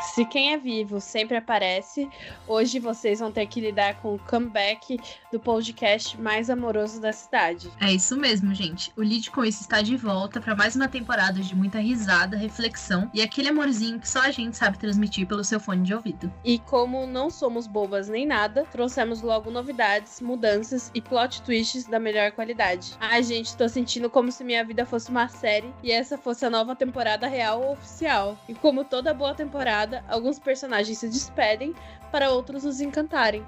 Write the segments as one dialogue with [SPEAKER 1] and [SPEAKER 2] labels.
[SPEAKER 1] Se quem é vivo sempre aparece, hoje vocês vão ter que lidar com o comeback do podcast mais amoroso da cidade.
[SPEAKER 2] É isso mesmo, gente. O Lead com isso está de volta para mais uma temporada de muita risada, reflexão e aquele amorzinho que só a gente sabe transmitir pelo seu fone de ouvido.
[SPEAKER 1] E como não somos bobas nem nada, trouxemos logo novidades, mudanças e plot twists da melhor qualidade. Ai, gente, tô sentindo como se minha vida fosse uma série e essa fosse a nova temporada real oficial. E como toda boa temporada, alguns personagens se despedem para outros nos encantarem.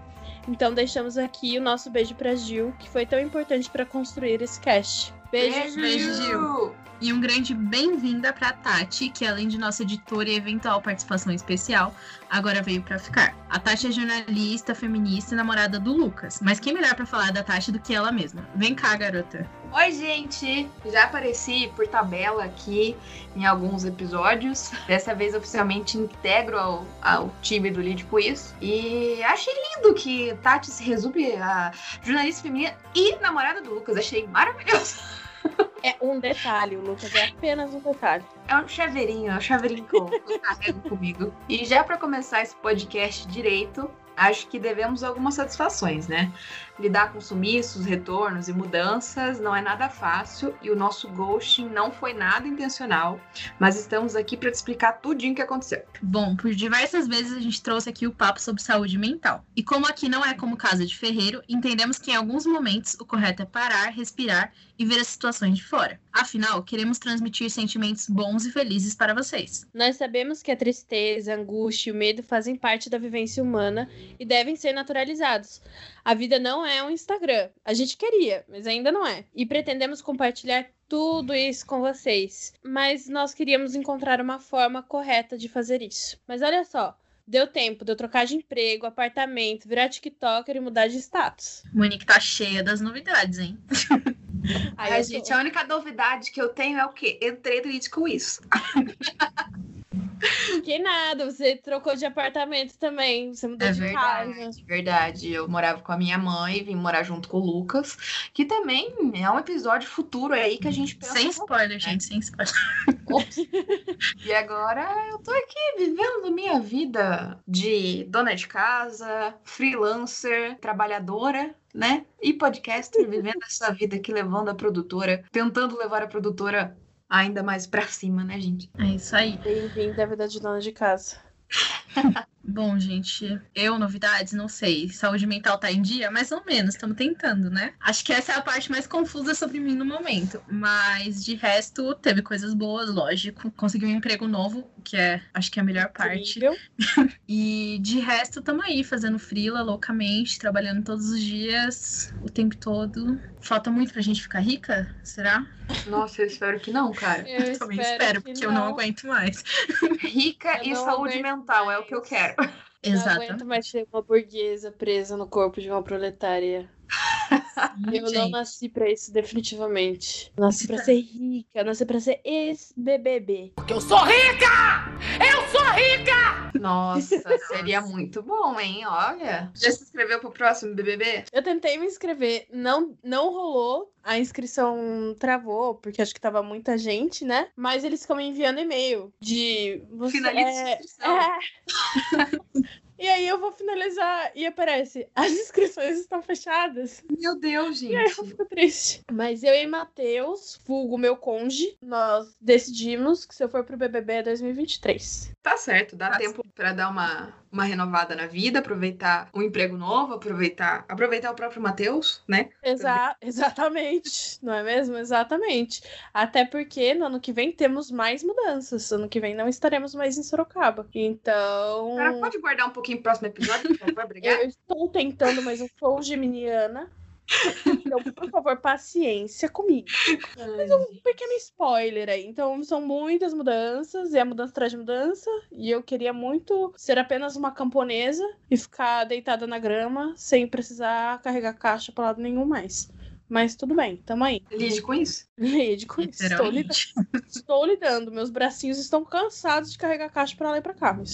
[SPEAKER 1] Então deixamos aqui o nosso beijo para Gil, que foi tão importante para construir esse cast.
[SPEAKER 2] Beijo, beijo, Gil. E um grande bem-vinda para Tati, que além de nossa editora e eventual participação especial, agora veio para ficar. A Tati é jornalista, feminista e namorada do Lucas. Mas quem melhor para falar da Tati do que ela mesma? Vem cá, garota.
[SPEAKER 3] Oi, gente! Já apareci por tabela aqui em alguns episódios. Dessa vez, oficialmente, integro ao, ao time do Lead Quiz. E achei lindo que Tati se resume a jornalista feminina e namorada do Lucas. Achei maravilhoso.
[SPEAKER 1] É um detalhe, Lucas é apenas um detalhe.
[SPEAKER 3] É um chaveirinho, é um chaveirinho carrego comigo. E já para começar esse podcast direito, acho que devemos algumas satisfações, né? Lidar com sumiços, retornos e mudanças não é nada fácil e o nosso ghosting não foi nada intencional, mas estamos aqui para te explicar tudinho o que aconteceu.
[SPEAKER 2] Bom, por diversas vezes a gente trouxe aqui o papo sobre saúde mental. E como aqui não é como casa de ferreiro, entendemos que em alguns momentos o correto é parar, respirar e ver as situações de fora. Afinal, queremos transmitir sentimentos bons e felizes para vocês.
[SPEAKER 1] Nós sabemos que a tristeza, a angústia e o medo fazem parte da vivência humana e devem ser naturalizados. A vida não é um Instagram. A gente queria, mas ainda não é. E pretendemos compartilhar tudo isso com vocês. Mas nós queríamos encontrar uma forma correta de fazer isso. Mas olha só. Deu tempo de eu trocar de emprego, apartamento, virar TikToker e mudar de status.
[SPEAKER 2] Monique tá cheia das novidades, hein?
[SPEAKER 3] Ai, gente, a única novidade que eu tenho é o quê? Entrei no It com isso.
[SPEAKER 1] Que nada, você trocou de apartamento também, você mudou
[SPEAKER 3] é
[SPEAKER 1] de
[SPEAKER 3] verdade,
[SPEAKER 1] casa.
[SPEAKER 3] verdade. Eu morava com a minha mãe, vim morar junto com o Lucas, que também é um episódio futuro aí que a gente pensa.
[SPEAKER 2] Sem spoiler, gente, sem spoiler.
[SPEAKER 3] e agora eu tô aqui vivendo minha vida de dona de casa, freelancer, trabalhadora, né? E podcaster, vivendo essa vida aqui, levando a produtora, tentando levar a produtora ainda mais pra cima, né, gente?
[SPEAKER 2] É isso aí.
[SPEAKER 1] Bem-vindo à vida de dona de casa.
[SPEAKER 2] Bom, gente, eu, novidades, não sei. Saúde mental tá em dia? Mais ou menos, estamos tentando, né? Acho que essa é a parte mais confusa sobre mim no momento. Mas de resto, teve coisas boas, lógico. Consegui um emprego novo, que é, acho que é a melhor parte. e de resto, estamos aí fazendo frila loucamente, trabalhando todos os dias, o tempo todo. Falta muito pra gente ficar rica? Será?
[SPEAKER 3] Nossa, eu espero que não, cara.
[SPEAKER 1] Eu,
[SPEAKER 2] eu também
[SPEAKER 1] espero,
[SPEAKER 2] espero, porque
[SPEAKER 1] não.
[SPEAKER 2] eu não aguento mais.
[SPEAKER 3] Rica
[SPEAKER 1] Eu
[SPEAKER 3] e saúde
[SPEAKER 1] aguento
[SPEAKER 3] mental é o que eu quero.
[SPEAKER 1] Não aguento
[SPEAKER 2] Exato.
[SPEAKER 1] mais ser uma burguesa presa no corpo de uma proletária. Eu não nasci pra isso, definitivamente. Nasci pra ser rica, nasci pra ser ex-BBB.
[SPEAKER 3] Nossa, seria muito bom, hein? Olha. Já se inscreveu pro próximo BBB?
[SPEAKER 1] Eu tentei me inscrever, não, não rolou. A inscrição travou, porque acho que tava muita gente, né? Mas eles ficam me enviando e-mail de. Você é...
[SPEAKER 3] sua inscrição.
[SPEAKER 1] É. E aí eu vou finalizar e aparece, as inscrições estão fechadas.
[SPEAKER 3] Meu Deus,
[SPEAKER 1] E aí eu
[SPEAKER 3] gente.
[SPEAKER 1] fico triste. Mas eu e Matheus, vulgo meu conge, nós decidimos que se eu for pro BBB é 2023.
[SPEAKER 3] Tá certo, dá
[SPEAKER 2] Tá
[SPEAKER 3] tempo pra dar uma, uma renovada na vida, aproveitar um emprego novo, aproveitar, aproveitar o próprio Matheus, né?
[SPEAKER 1] Exa exatamente, não é mesmo? Exatamente. Até porque no ano que vem temos mais mudanças. Ano que vem não estaremos mais em Sorocaba. Então.
[SPEAKER 3] Cara, pode guardar um pouquinho pro próximo episódio, por favor? Obrigada.
[SPEAKER 1] Eu estou tentando, mas eu sou geminiana. Então, por favor, paciência comigo. Mas um pequeno spoiler aí. Então, são muitas mudanças, e a mudança traz mudança. E eu queria muito ser apenas uma camponesa e ficar deitada na grama sem precisar carregar caixa pra lado nenhum mais. Mas tudo bem, tamo aí.
[SPEAKER 3] Lide com isso.
[SPEAKER 1] Lide com isso. Estou lidando, estou lidando. Meus bracinhos estão cansados de carregar caixa pra lá e pra cá. Mas.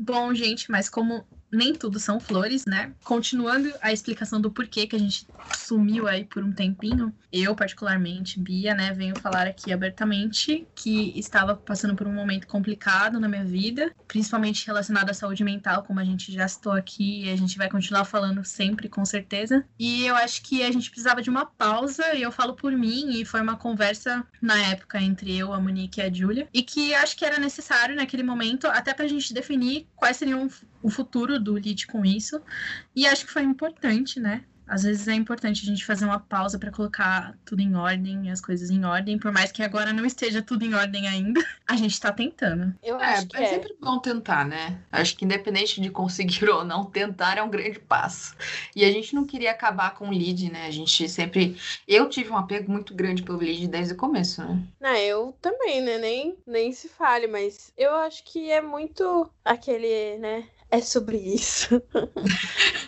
[SPEAKER 2] Bom, gente, mas como nem tudo são flores, né? Continuando a explicação do porquê que a gente sumiu aí por um tempinho, eu, particularmente, Bia, né, venho falar aqui abertamente que estava passando por um momento complicado na minha vida, principalmente relacionado à saúde mental, como a gente já citou aqui, e a gente vai continuar falando sempre, com certeza. E eu acho que a gente precisava de uma pausa, e eu falo por mim, e foi uma conversa na época entre eu, a Monique e a Júlia, e que acho que era necessário naquele momento, até pra gente definir quais seriam o futuro do Lead com isso. E acho que foi importante, né? Às vezes é importante a gente fazer uma pausa para colocar tudo em ordem, as coisas em ordem, por mais que agora não esteja tudo em ordem ainda, a gente tá tentando.
[SPEAKER 3] Eu é, acho que é, é sempre bom tentar, né? Acho que independente de conseguir ou não, tentar é um grande passo. E a gente não queria acabar com o lead, né? A gente sempre. Eu tive um apego muito grande pelo lead desde o começo, né?
[SPEAKER 1] Não, eu também, né? Nem, nem se fale, mas eu acho que é muito aquele, né? É sobre isso.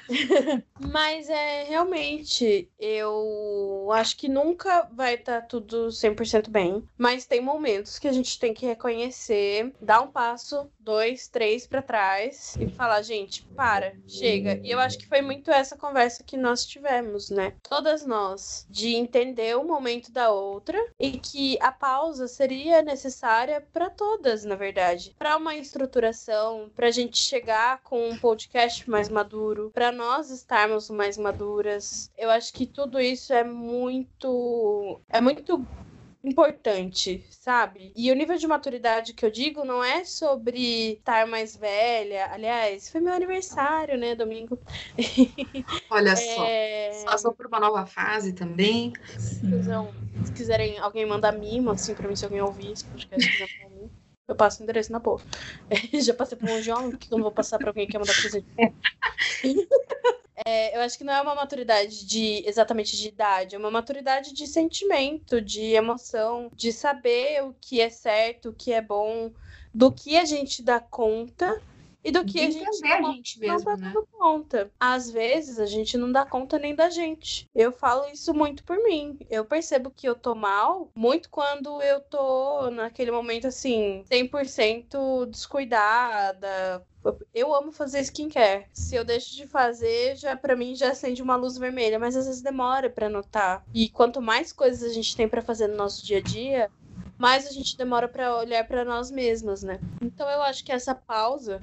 [SPEAKER 1] Mas é realmente, eu acho que nunca vai estar tá tudo 100% bem. Mas tem momentos que a gente tem que reconhecer, dar um passo, dois, três para trás e falar, gente, para, chega. E eu acho que foi muito essa conversa que nós tivemos, né? Todas nós, de entender o momento da outra e que a pausa seria necessária para todas, na verdade. Para uma estruturação, para a gente chegar com um podcast mais maduro, para nós estarmos mais maduras. Eu acho que tudo isso é muito é muito importante, sabe? E o nível de maturidade que eu digo não é sobre estar mais velha. Aliás, foi meu aniversário, né, domingo.
[SPEAKER 3] Olha é... só. Passou por uma nova fase também.
[SPEAKER 1] Se, se quiserem alguém mandar mimo, assim, pra mim, se alguém ouvir esse podcast, quiser pra mim. Eu passo o endereço na boa. Já passei por um jovem, que não vou passar pra alguém que quer mandar presente. É, eu acho que não é uma maturidade de exatamente de idade, é uma maturidade de sentimento, de emoção, de saber o que é certo, o que é bom, do que a gente dá conta e do que a gente,
[SPEAKER 3] não, a gente mesmo, não tá
[SPEAKER 1] né? dando conta. Às vezes a gente não dá conta nem da gente. Eu falo isso muito por mim. Eu percebo que eu tô mal muito quando eu tô naquele momento assim, 100% descuidada, eu amo fazer skincare. Se eu deixo de fazer, já para mim já acende uma luz vermelha, mas às vezes demora para notar. E quanto mais coisas a gente tem para fazer no nosso dia a dia, mais a gente demora para olhar para nós mesmas, né? Então eu acho que essa pausa,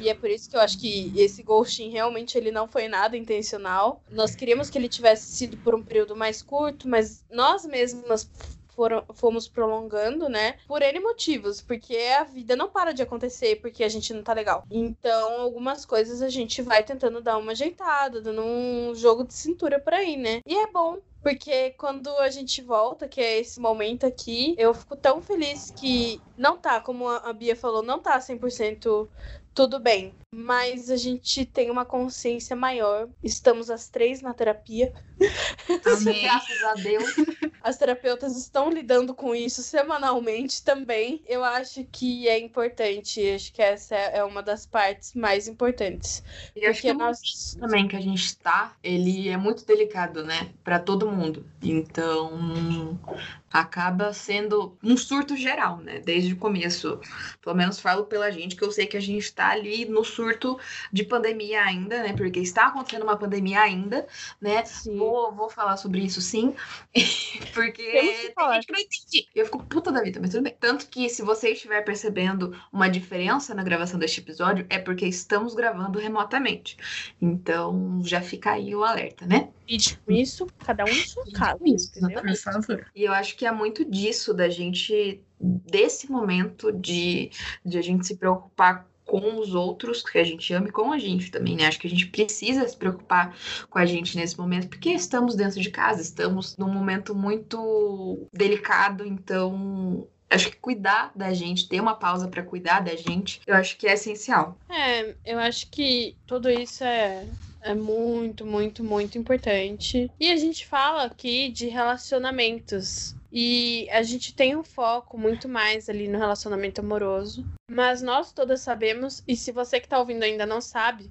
[SPEAKER 1] e é por isso que eu acho que esse ghosting realmente ele não foi nada intencional. Nós queríamos que ele tivesse sido por um período mais curto, mas nós mesmas foram, fomos prolongando, né? Por N motivos, porque a vida não para de acontecer porque a gente não tá legal. Então, algumas coisas a gente vai tentando dar uma ajeitada, dando um jogo de cintura por aí, né? E é bom, porque quando a gente volta, que é esse momento aqui, eu fico tão feliz que não tá, como a Bia falou, não tá 100% tudo bem. Mas a gente tem uma consciência maior. Estamos as três na terapia.
[SPEAKER 3] Amém. Graças a Deus.
[SPEAKER 1] As terapeutas estão lidando com isso semanalmente também. Eu acho que é importante. Acho que essa é uma das partes mais importantes.
[SPEAKER 3] E acho que nós também que a gente está, ele é muito delicado, né, para todo mundo. Então, acaba sendo um surto geral, né? Desde o começo. Pelo menos falo pela gente, que eu sei que a gente está ali no surto de pandemia ainda, né? Porque está acontecendo uma pandemia ainda, né? Vou, vou falar sobre isso sim. porque tem gente que não entende. Eu fico puta da vida, mas tudo bem. Tanto que se você estiver percebendo uma diferença na gravação deste episódio, é porque estamos gravando remotamente. Então já fica aí o alerta, né?
[SPEAKER 1] E isso, cada um em sua casa.
[SPEAKER 2] Isso? Por favor.
[SPEAKER 3] E eu acho que é muito disso, da gente, desse momento de, de a gente se preocupar com os outros que a gente ama e com a gente também, né? Acho que a gente precisa se preocupar com a gente nesse momento, porque estamos dentro de casa, estamos num momento muito delicado, então acho que cuidar da gente, ter uma pausa para cuidar da gente, eu acho que é essencial.
[SPEAKER 1] É, eu acho que tudo isso é é muito, muito, muito importante. E a gente fala aqui de relacionamentos. E a gente tem um foco muito mais ali no relacionamento amoroso. Mas nós todas sabemos, e se você que tá ouvindo ainda não sabe,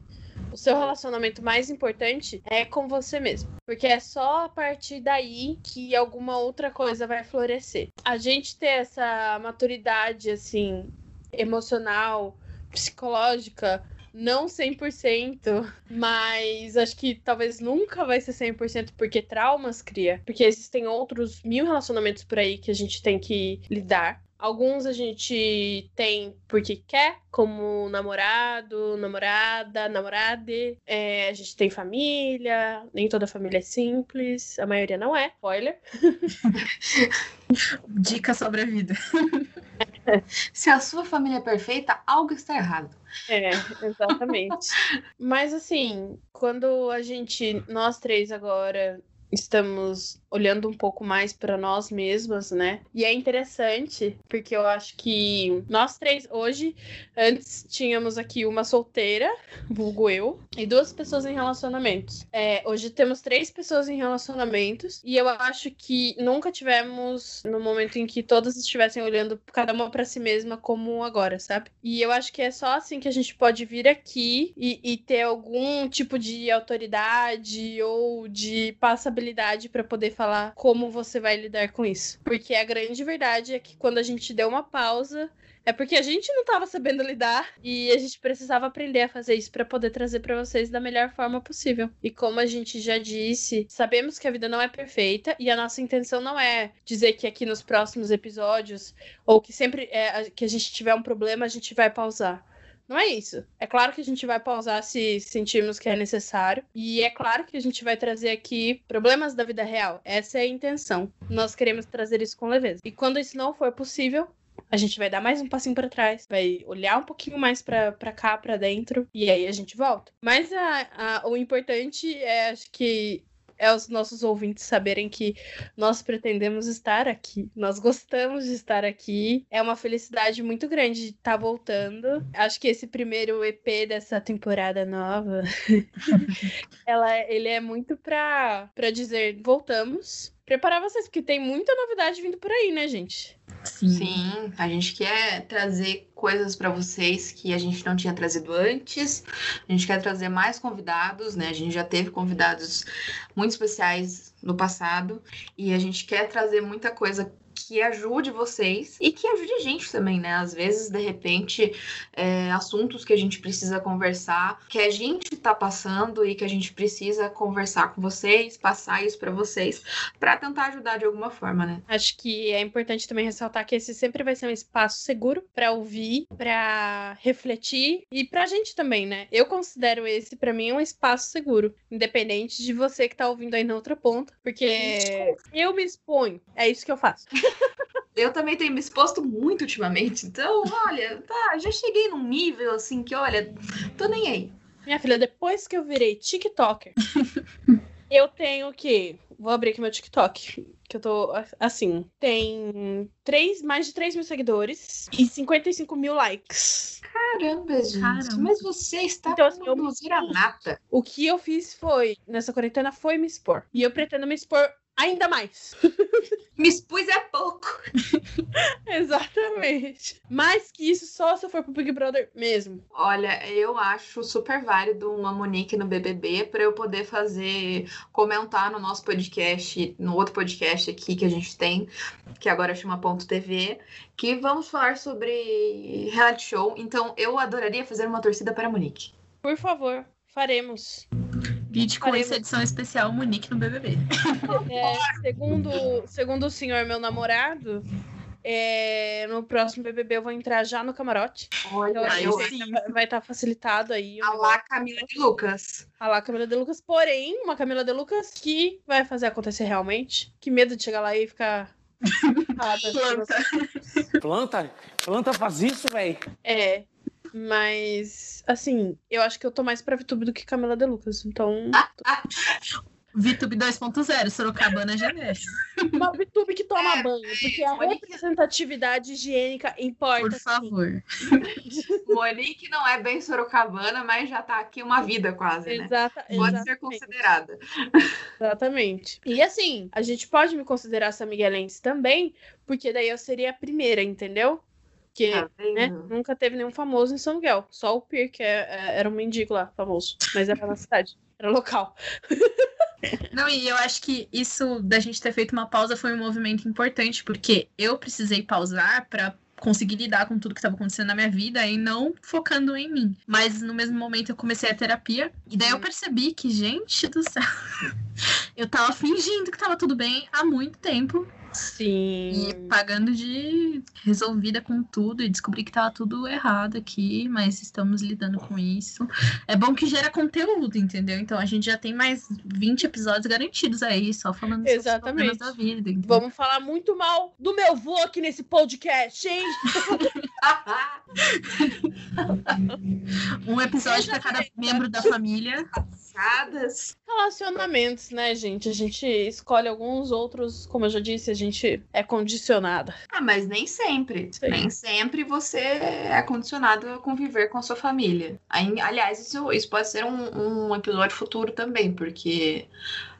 [SPEAKER 1] o seu relacionamento mais importante é com você mesmo. Porque é só a partir daí que alguma outra coisa vai florescer. A gente ter essa maturidade, assim, emocional, psicológica, não 100%, mas acho que talvez nunca vai ser 100% porque traumas cria. Porque existem outros mil relacionamentos por aí que a gente tem que lidar. Alguns a gente tem porque quer, como namorado, namorada, namorade. É, a gente tem família, nem toda família é simples, a maioria não é. Spoiler.
[SPEAKER 2] Dica sobre a vida.
[SPEAKER 3] Se a sua família é perfeita, algo está errado.
[SPEAKER 1] É, exatamente. Mas assim, quando a gente, nós três agora, estamos olhando um pouco mais para nós mesmas, né? E é interessante, porque eu acho que nós três hoje, antes tínhamos aqui uma solteira, vulgo eu, e duas pessoas em relacionamentos. É, hoje temos três pessoas em relacionamentos, e eu acho que nunca tivemos no momento em que todas estivessem olhando cada uma para si mesma como agora, sabe? E eu acho que é só assim que a gente pode vir aqui e, e ter algum tipo de autoridade ou de passabilidade para poder falar falar como você vai lidar com isso. Porque a grande verdade é que quando a gente deu uma pausa, é porque a gente não estava sabendo lidar e a gente precisava aprender a fazer isso para poder trazer para vocês da melhor forma possível. E como a gente já disse, sabemos que a vida não é perfeita e a nossa intenção não é dizer que aqui nos próximos episódios ou que sempre é, que a gente tiver um problema a gente vai pausar. Não é isso. É claro que a gente vai pausar se sentirmos que é necessário. E é claro que a gente vai trazer aqui problemas da vida real. Essa é a intenção. Nós queremos trazer isso com leveza. E quando isso não for possível, a gente vai dar mais um passinho para trás, vai olhar um pouquinho mais para cá, para dentro, e aí a gente volta. Mas a, a, o importante é, acho que é os nossos ouvintes saberem que nós pretendemos estar aqui. Nós gostamos de estar aqui. É uma felicidade muito grande de estar tá voltando. Acho que esse primeiro EP dessa temporada nova, ela, ele é muito para dizer voltamos. Preparar vocês, porque tem muita novidade vindo por aí, né, gente?
[SPEAKER 3] Sim. Sim, a gente quer trazer coisas para vocês que a gente não tinha trazido antes. A gente quer trazer mais convidados, né? A gente já teve convidados muito especiais no passado e a gente quer trazer muita coisa que ajude vocês e que ajude a gente também, né? Às vezes, de repente, é, assuntos que a gente precisa conversar, que a gente tá passando e que a gente precisa conversar com vocês, passar isso para vocês, para tentar ajudar de alguma forma, né?
[SPEAKER 1] Acho que é importante também ressaltar que esse sempre vai ser um espaço seguro para ouvir, para refletir e pra gente também, né? Eu considero esse para mim um espaço seguro, independente de você que tá ouvindo aí na outra ponta, porque eu me exponho, é isso que eu faço.
[SPEAKER 3] Eu também tenho me exposto muito ultimamente. Então, olha, tá, já cheguei num nível assim que, olha, tô nem aí.
[SPEAKER 1] Minha filha, depois que eu virei TikToker, eu tenho que. Vou abrir aqui meu TikTok. Que eu tô assim. Tem três, mais de 3 mil seguidores e 55 mil likes.
[SPEAKER 3] Caramba, gente. Caramba. Mas você está então, assim, eu nata.
[SPEAKER 1] O que eu fiz foi, nessa quarentena, foi me expor. E eu pretendo me expor ainda mais.
[SPEAKER 3] Me expus é pouco.
[SPEAKER 1] Exatamente. Mais que isso, só se eu for pro Big Brother mesmo.
[SPEAKER 3] Olha, eu acho super válido uma Monique no BBB para eu poder fazer, comentar no nosso podcast, no outro podcast aqui que a gente tem, que agora chama Ponto TV, que vamos falar sobre reality show. Então, eu adoraria fazer uma torcida para a Monique.
[SPEAKER 1] Por favor, faremos.
[SPEAKER 2] Lide com essa edição especial Monique no BBB.
[SPEAKER 1] É, segundo, segundo o senhor, meu namorado, é, no próximo BBB eu vou entrar já no camarote.
[SPEAKER 3] Olha, então,
[SPEAKER 1] vai estar tá facilitado aí.
[SPEAKER 3] A lá Camila de Lucas.
[SPEAKER 1] A lá Camila de Lucas. Porém, uma Camila de Lucas que vai fazer acontecer realmente. Que medo de chegar lá e ficar.
[SPEAKER 4] planta. planta? Planta faz isso, velho.
[SPEAKER 1] É. Mas, assim, eu acho que eu tô mais pra VTube do que Camila De Lucas. Então.
[SPEAKER 2] VTube 2.0, Sorocabana Genésio.
[SPEAKER 1] Uma VTube que toma é, banho, porque a Monique... representatividade higiênica importa.
[SPEAKER 2] Por favor.
[SPEAKER 3] Monique não é bem Sorocabana, mas já tá aqui uma vida quase, né?
[SPEAKER 1] Exata,
[SPEAKER 3] pode exatamente. ser considerada.
[SPEAKER 1] Exatamente. E assim, a gente pode me considerar São Miguelense também, porque daí eu seria a primeira, entendeu? Porque tá né, nunca teve nenhum famoso em São Miguel. Só o Pier, que é, é, era um mendigo lá, famoso. Mas era na cidade, era local.
[SPEAKER 2] Não, e eu acho que isso da gente ter feito uma pausa foi um movimento importante, porque eu precisei pausar para conseguir lidar com tudo que estava acontecendo na minha vida e não focando em mim. Mas no mesmo momento eu comecei a terapia e daí eu percebi que, gente do céu, eu tava fingindo que tava tudo bem há muito tempo
[SPEAKER 1] Sim.
[SPEAKER 2] e pagando de resolvida com tudo e descobri que tava tudo errado aqui, mas estamos lidando com isso. É bom que gera conteúdo, entendeu? Então a gente já tem mais 20 episódios garantidos aí, só falando
[SPEAKER 1] Exatamente.
[SPEAKER 2] da vida. entendeu?
[SPEAKER 1] Vamos falar muito mal do meu vô aqui nesse podcast, hein?
[SPEAKER 2] Um episódio para cada membro da família.
[SPEAKER 3] Passadas.
[SPEAKER 1] Relacionamentos, né, gente? A gente escolhe alguns outros, como eu já disse, a gente é condicionada.
[SPEAKER 3] Ah, mas nem sempre.
[SPEAKER 1] Sim.
[SPEAKER 3] Nem sempre você é condicionado a conviver com a sua família. Aí, aliás, isso, isso pode ser um, um episódio futuro também, porque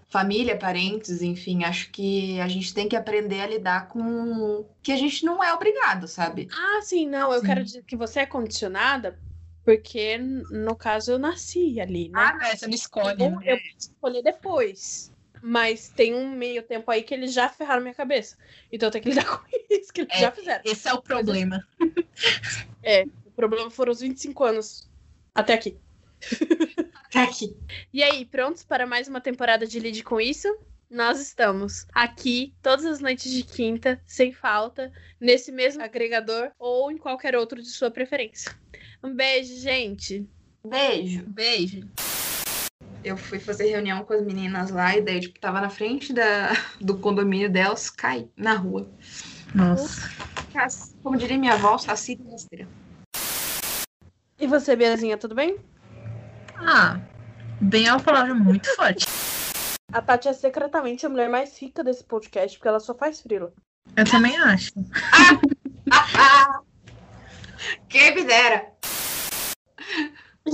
[SPEAKER 3] família, parentes, enfim, acho que a gente tem que aprender a lidar com que a gente não é obrigado, sabe?
[SPEAKER 1] Ah, sim, não, eu
[SPEAKER 2] Sim.
[SPEAKER 1] quero dizer que você é condicionada porque, no caso, eu nasci ali, né?
[SPEAKER 2] Ah, é, você não escolhe.
[SPEAKER 1] Ou
[SPEAKER 2] né?
[SPEAKER 1] eu escolher depois. Mas tem um meio tempo aí que eles já ferraram minha cabeça. Então eu tenho que lidar com isso, que eles
[SPEAKER 2] É.
[SPEAKER 1] já fizeram.
[SPEAKER 2] Esse é o problema.
[SPEAKER 1] O problema foram os 25 anos até aqui.
[SPEAKER 3] Até aqui.
[SPEAKER 1] E aí, prontos para mais uma temporada de Lide com Isso? Nós estamos aqui todas as noites de quinta, sem falta, nesse mesmo agregador ou em qualquer outro de sua preferência. Um beijo, gente.
[SPEAKER 3] Beijo.
[SPEAKER 2] Beijo.
[SPEAKER 3] Eu fui fazer reunião com as meninas lá e daí, tipo, tava na frente da, do condomínio delas, cai na rua.
[SPEAKER 2] Nossa.
[SPEAKER 3] Como diria minha avó, saci rasteira.
[SPEAKER 1] E você, Beazinha, tudo bem?
[SPEAKER 2] Ah, bem é uma palavra muito forte.
[SPEAKER 1] A Tati é secretamente a mulher mais rica desse podcast, porque ela só faz frila.
[SPEAKER 2] Eu também acho.
[SPEAKER 3] Quem me dera.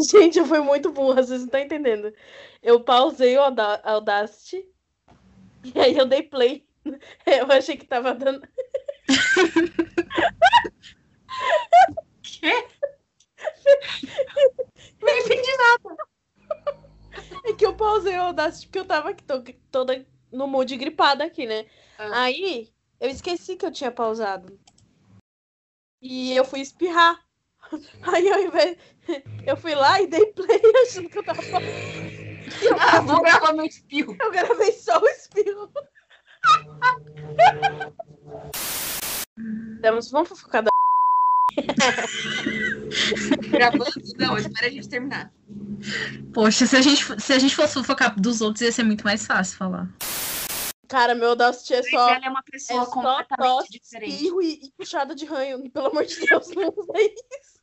[SPEAKER 1] Gente, eu fui muito burra, vocês não estão entendendo. Eu pausei o Auda- Audacity e aí eu dei play. Eu achei que tava dando.
[SPEAKER 3] Quê? Não entendi
[SPEAKER 1] É que eu pausei o Audacity porque eu tava aqui, tô, toda no mood gripada aqui, né?
[SPEAKER 3] Ah.
[SPEAKER 1] Aí eu esqueci que eu tinha pausado. E eu fui espirrar. Aí ao invés. Eu fui lá e dei play achando que eu tava. Eu,
[SPEAKER 3] Ah, vou gravar meu espirro.
[SPEAKER 1] eu gravei só o espirro. Vamos, vamos fofocar da.
[SPEAKER 3] Gravando? Não, espera a gente terminar.
[SPEAKER 2] Poxa, se a gente, se a gente fosse fofocar dos outros, ia ser muito mais fácil falar.
[SPEAKER 1] Cara, meu Audacity é só.
[SPEAKER 3] ela é uma
[SPEAKER 1] É
[SPEAKER 3] pessoa
[SPEAKER 1] só
[SPEAKER 3] completamente
[SPEAKER 1] tosse,
[SPEAKER 3] diferente.
[SPEAKER 1] espirro e, e puxada de ranho. Pelo amor de Deus, não usa isso.